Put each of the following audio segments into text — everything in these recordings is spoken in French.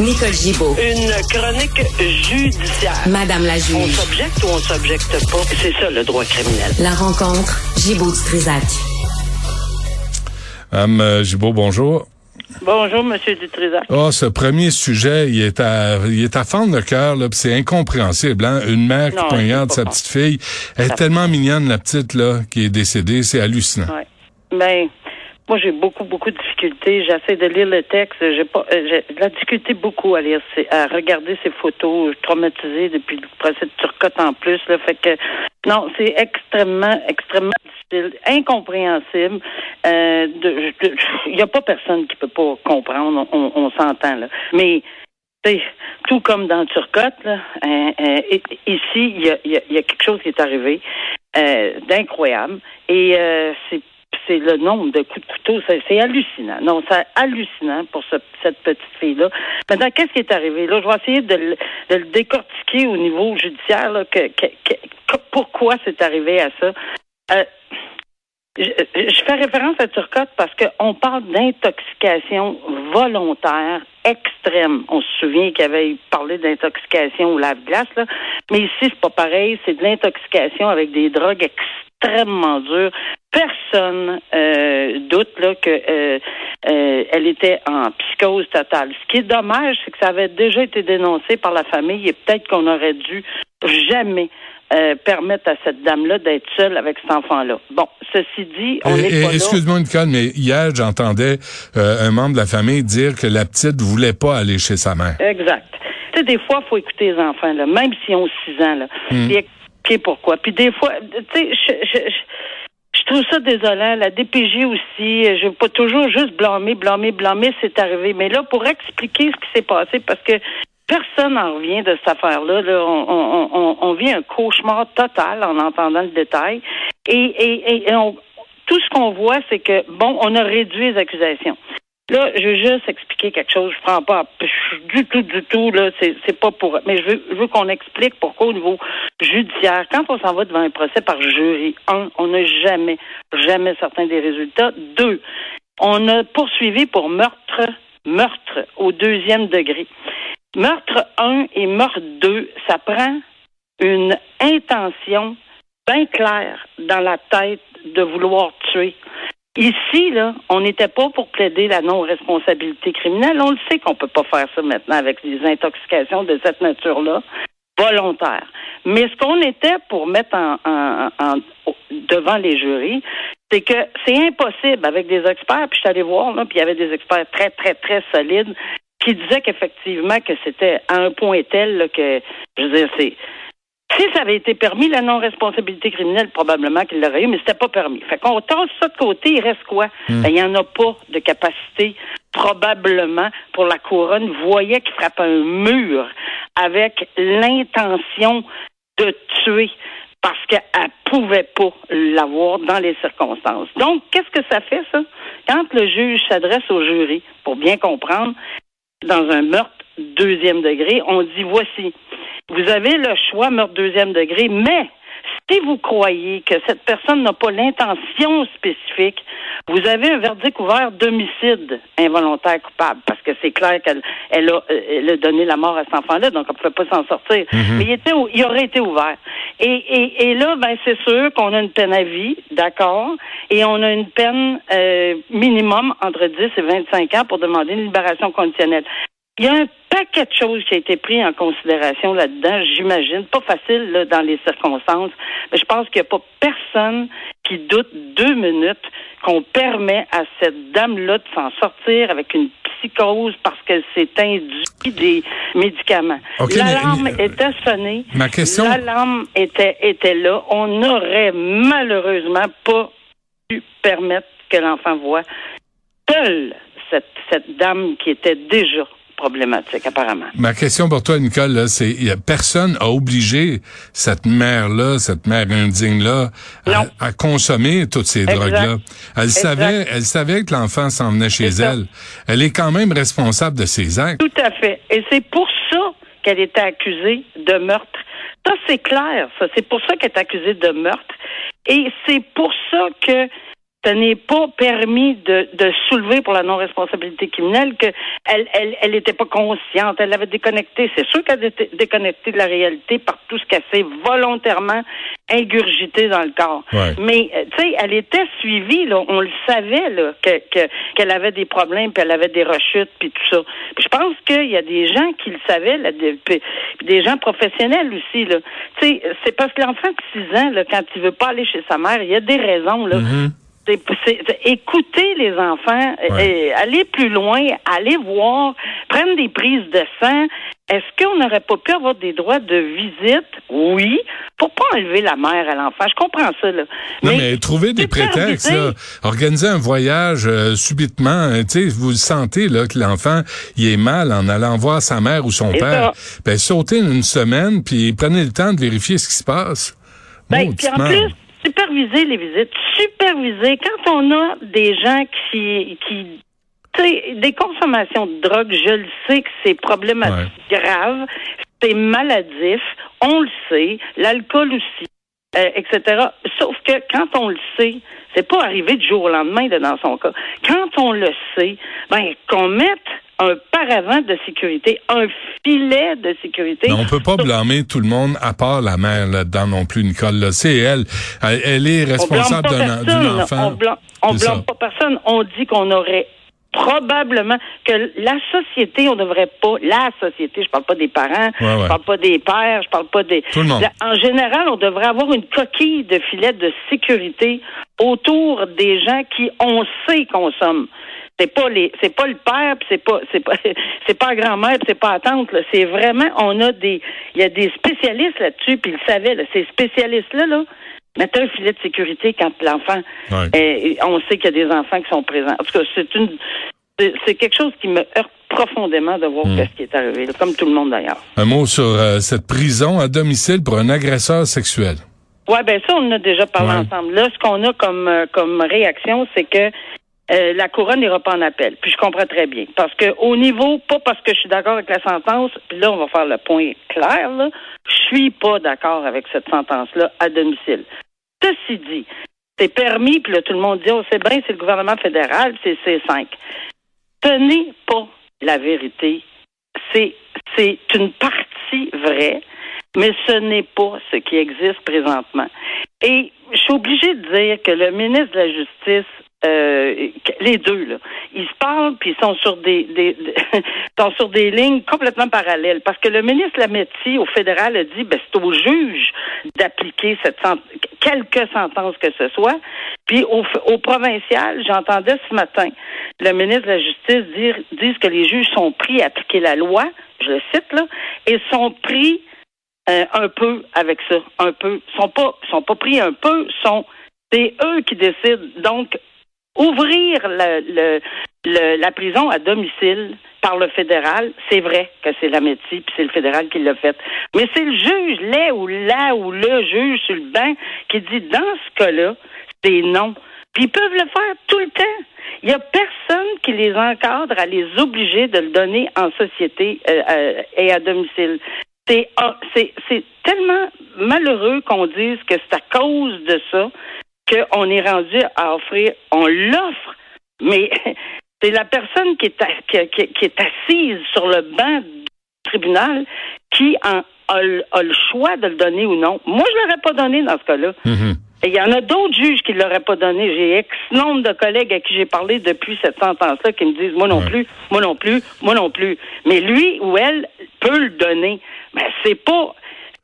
Nicole Gibaud. Une chronique judiciaire. Madame la On juge. s'objecte ou on s'objecte pas? C'est ça le droit criminel. La rencontre, Gibaud-Strisac. Madame euh, Gibault, bonjour. Bonjour, Monsieur Dutrisac. Oh, ce premier sujet, il est à, il est à fendre le cœur, là, pis c'est incompréhensible, hein? Une mère qui poignarde sa petite fille. Elle est tellement mignonne, la petite, là, qui est décédée. C'est hallucinant. Ouais. Ben, moi, j'ai beaucoup, beaucoup de difficultés. J'essaie de lire le texte. J'ai pas, euh, j'ai de la difficulté beaucoup à lire, à regarder ces photos. Je suis traumatisée depuis le procès de Turcotte en plus. Là, fait que, non, c'est extrêmement, extrêmement difficile, incompréhensible. Euh, Il n'y a pas personne qui peut pas comprendre. On, on s'entend là. Mais tout comme dans Turcotte, là, euh, euh, ici, il y a, y a- y a quelque chose qui est arrivé euh, d'incroyable. Et euh, c'est c'est le nombre de coups de couteau, c'est hallucinant. Non, c'est hallucinant pour ce- cette petite fille-là. Maintenant, qu'est-ce qui est arrivé? Là, je vais essayer de le, décortiquer au niveau judiciaire, pourquoi c'est arrivé à ça. Euh, je, fais référence à Turcotte parce qu'on parle d'intoxication volontaire extrême. On se souvient qu'il avait parlé d'intoxication au lave-glace, mais ici, c'est pas pareil. C'est de l'intoxication avec des drogues extrêmement dures. Personne euh, doute là, que euh, euh, elle était en psychose totale. Ce qui est dommage, c'est que ça avait déjà été dénoncé par la famille et peut-être qu'on aurait dû jamais euh, permettre à cette dame-là d'être seule avec cet enfant-là. Bon, ceci dit, on et- pas là. Excuse-moi, Nicole, mais hier, j'entendais euh, un membre de la famille dire que la petite voulait pas aller chez sa mère. Exact. Tu sais, des fois, il faut écouter les enfants, là, même s'ils ont 6 ans, là. Puis expliquer pourquoi? Puis des fois, tu sais, je, je, je, je trouve ça désolant. La DPJ aussi, euh, je veux pas toujours juste blâmer, blâmer, blâmer, c'est arrivé. Mais là, pour expliquer ce qui s'est passé, parce que personne n'en revient de cette affaire-là. Là. On, on, on, on vit un cauchemar total en entendant le détail. Et, et, et on, tout ce qu'on voit, c'est que, bon, on a réduit les accusations. Là, je veux juste expliquer quelque chose. Je prends pas du tout, du tout, là. C'est, pas pour. Mais je veux, je veux qu'on explique pourquoi au niveau judiciaire, quand on s'en va devant un procès par jury, un, on n'a jamais, jamais certain des résultats. Deux, on a poursuivi pour meurtre, meurtre au deuxième degré. Meurtre 1 et meurtre 2, ça prend une intention bien claire dans la tête de vouloir tuer. Ici, là, on n'était pas pour plaider la non-responsabilité criminelle. On le sait qu'on peut pas faire ça maintenant avec des intoxications de cette nature-là, volontaires. Mais ce qu'on était pour mettre en, en- en- devant les jurys, c'est que c'est impossible avec des experts. Puis je suis allée voir, là, puis il y avait des experts très, très, très solides qui disaient qu'effectivement que c'était à un point tel là, que, je veux dire, c'est si ça avait été permis, la non-responsabilité criminelle, probablement qu'il l'aurait eu, mais c'était pas permis. Fait qu'on tasse ça de côté, il reste quoi? Ben, il n'y en a pas de capacité, probablement, pour la couronne. Voyait qu'il frappe un mur avec l'intention de tuer parce qu'elle pouvait pas l'avoir dans les circonstances. Donc, qu'est-ce que ça fait, ça? Quand le juge s'adresse au jury, pour bien comprendre, dans un meurtre deuxième degré, on dit voici, vous avez le choix meurtre deuxième degré, mais si vous croyez que cette personne n'a pas l'intention spécifique, vous avez un verdict ouvert d'homicide involontaire coupable, parce que c'est clair qu'elle elle a, euh, elle a donné la mort à cet enfant-là, donc elle ne pouvait pas s'en sortir. Mais il, était, il aurait été ouvert. Et, et, et là, ben c'est sûr qu'on a une peine à vie, d'accord, et on a une peine euh, minimum entre 10 et 25 ans pour demander une libération conditionnelle. Il y a un paquet de choses qui a été pris en considération là-dedans, j'imagine. Pas facile là, dans les circonstances, mais je pense qu'il n'y a pas personne qui doute deux minutes qu'on permet à cette dame-là de s'en sortir avec une psychose parce qu'elle s'est induit des médicaments. Ok, mais- L'alarme mais- était sonnée. Ma question- L'alarme était, était là. On n'aurait malheureusement pas pu permettre que l'enfant voit seule cette, cette dame qui était déjà problématique, apparemment. Ma question pour toi, Nicole, là, c'est personne a obligé cette mère-là, cette mère indigne-là, à, consommer toutes ces drogues-là. Elle Exact. savait, elle savait que l'enfant s'en venait chez elle. Elle est quand même responsable de ses actes. Tout à fait. Et c'est pour ça qu'elle était accusée de meurtre. Ça, c'est clair, ça. C'est pour ça qu'elle est accusée de meurtre. Et c'est pour ça que ce n'est pas permis de, de soulever pour la non-responsabilité criminelle qu'elle elle, elle était pas consciente, elle avait déconnecté. C'est sûr qu'elle était déconnectée de la réalité par tout ce qu'elle s'est volontairement ingurgité dans le corps. Mais euh, tu sais, elle était suivie, là, on le savait là, que, qu'elle avait des problèmes, puis elle avait des rechutes, puis tout ça. Puis je pense qu'il y a des gens qui le savaient, là, des, des gens professionnels aussi. Là. Tu sais, c'est parce que l'enfant de 6 ans, là, quand il veut pas aller chez sa mère, il y a des raisons. Là. Mm-hmm écouter les enfants, et aller plus loin, aller voir, prendre des prises de sang. Est-ce qu'on n'aurait pas pu avoir des droits de visite? Oui. Pour pas enlever la mère à l'enfant. Je comprends ça, là. Non, mais, trouver des prétextes, là. Organiser un voyage euh, subitement, euh, tu sais, vous sentez, là, que l'enfant, il est mal en allant voir sa mère ou son père. Ben, sautez une semaine, puis prenez le temps de vérifier ce qui se passe. Ben, puis en plus, superviser les visites, superviser. Quand on a des gens qui, qui des consommations de drogue, je le sais que c'est problématique grave, c'est maladif, on le sait, l'alcool aussi, euh, etc. Sauf que quand on le sait, c'est pas arrivé du jour au lendemain dans son cas. Quand on le sait, ben qu'on mette un paravent de sécurité, un filet de sécurité. Mais on peut pas blâmer tout le monde à part la mère là-dedans non plus, Nicole. C'est elle. elle. est responsable d'un enfant. On blâme, on blâme pas personne. On dit qu'on aurait probablement que la société, on devrait pas, la société, je parle pas des parents, je parle pas des pères, je parle pas des. Tout le monde. en général, on devrait avoir une coquille de filet de sécurité autour des gens qui, on sait, consomment. C'est pas les, c'est pas le père, c'est pas, c'est pas, c'est pas grand-mère, c'est pas la tante. C'est vraiment, on a des, il y a des spécialistes là-dessus, puis ils savaient. Là, ces spécialistes-là, là, mettent un filet de sécurité quand l'enfant. on sait qu'il y a des enfants qui sont présents. En tout cas, c'est une, c'est quelque chose qui me heurte profondément de voir hmm. ce qui est arrivé, comme tout le monde d'ailleurs. Un mot sur euh, cette prison à domicile pour un agresseur sexuel. Ouais, ben ça, on en a déjà parlé ensemble. Là, ce qu'on a comme euh, comme réaction, c'est que euh, la couronne n'ira pas en appel. Puis je comprends très bien. Parce que au niveau, pas parce que je suis d'accord avec la sentence, puis là, on va faire le point clair, là, je suis pas d'accord avec cette sentence-là à domicile. Ceci dit, c'est permis, puis là, tout le monde dit, oh, c'est bien, c'est le gouvernement fédéral, c'est C5. Ce n'est pas la vérité. C'est, c'est une partie vraie, mais ce n'est pas ce qui existe présentement. Et je suis obligée de dire que le ministre de la Justice euh, les deux là, ils se parlent puis ils sont sur des, sont sur des lignes complètement parallèles. Parce que le ministre Lametti au fédéral a dit ben c'est au juge d'appliquer cette quelque sentence que ce soit. Puis au, au provincial j'entendais ce matin le ministre de la Justice dire disent que les juges sont pris à appliquer la loi je le cite là et sont pris euh, un peu avec ça un peu. Sont pas sont pas pris un peu sont c'est eux qui décident. Donc, ouvrir la prison à domicile par le fédéral, c'est vrai que c'est la médecine puis c'est le fédéral qui l'a fait. Mais c'est le juge, là ou là ou le juge sur le banc qui dit dans ce cas-là, c'est non. Puis ils peuvent le faire tout le temps. Il n'y a personne qui les encadre à les obliger de le donner en société euh, euh, et à domicile. C'est, c'est, c'est tellement malheureux qu'on dise que c'est à cause de ça qu'on est rendu à offrir, on l'offre, mais c'est la personne qui est, qui, est assise sur le banc du tribunal qui a, le choix de le donner ou non. Moi, je ne l'aurais pas donné dans ce cas-là. Mm-hmm. Il y en a d'autres juges qui ne l'auraient pas donné. J'ai ex nombre de collègues à qui j'ai parlé depuis cette sentence-là qui me disent moi non plus, moi non plus, moi non plus. Mais lui ou elle peut le donner. Mais c'est pas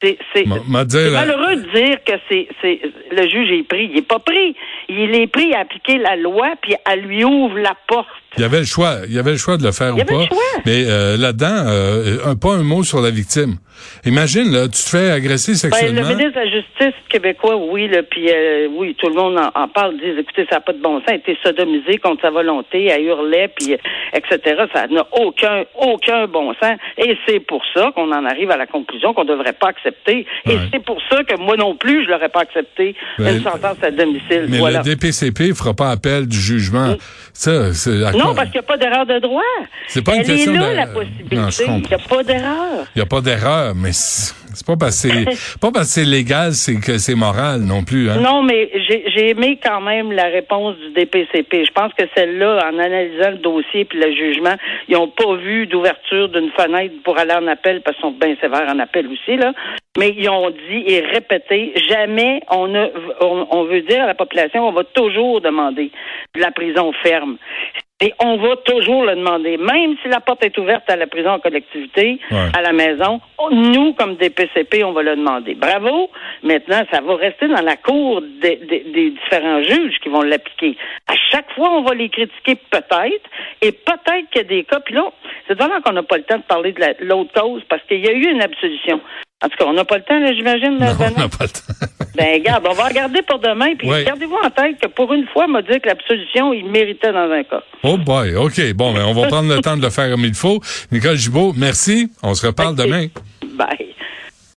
c'est malheureux de dire que c'est le juge est pris. Il est pas pris. Il est pris à appliquer la loi puis à lui ouvre la porte. Il y avait le choix. Il y avait le choix de le faire ou pas. Mais euh, là-dedans, euh, pas un mot sur la victime. Imagine, là, tu te fais agresser sexuellement. Ben, le ministre de la Justice québécois, oui, là, puis euh, oui, tout le monde en, parle, dit, écoutez, ça n'a pas de bon sens, a été sodomisé contre sa volonté, elle hurlait, puis etc. Ça n'a aucun, aucun bon sens. Et c'est pour ça qu'on en arrive à la conclusion qu'on ne devrait pas accepter. Et c'est pour ça que moi non plus, je l'aurais pas accepté ben, une sentence à domicile. Mais le DPCP fera pas appel du jugement. Ça, c'est non, parce qu'il n'y a pas d'erreur de droit. C'est pas une Elle question est là, la possibilité. il n'y a pas d'erreur. Il n'y a pas d'erreur, mais C'est pas parce que pas parce que c'est légal, c'est que c'est moral non plus. Hein? Non, mais j'ai aimé quand même la réponse du DPCP. Je pense que celle-là, en analysant le dossier puis le jugement, ils n'ont pas vu d'ouverture d'une fenêtre pour aller en appel parce qu'ils sont bien sévères en appel aussi là. Mais ils ont dit et répété jamais on, a, on veut dire à la population on va toujours demander de la prison ferme. Et on va toujours le demander, même si la porte est ouverte à la prison en collectivité, à la maison. Nous, comme des PCP, on va le demander. Bravo. Maintenant, ça va rester dans la cour des, des différents juges qui vont l'appliquer. À chaque fois, on va les critiquer peut-être, et peut-être qu'il y a des cas. Puis là, c'est vraiment qu'on n'a pas le temps de parler de l'autre cause parce qu'il y a eu une absolution. En tout cas, on n'a pas le temps, j'imagine. Non, on n'a pas le temps. ben, regarde, on va regarder pour demain. Puis gardez-vous en tête que pour une fois, on m'a dit que l'absolution, il méritait dans un cas. Oh boy, OK. Bon, ben, on va prendre le temps de le faire comme il faut. Nicole Gibault, merci. On se reparle demain. Bye.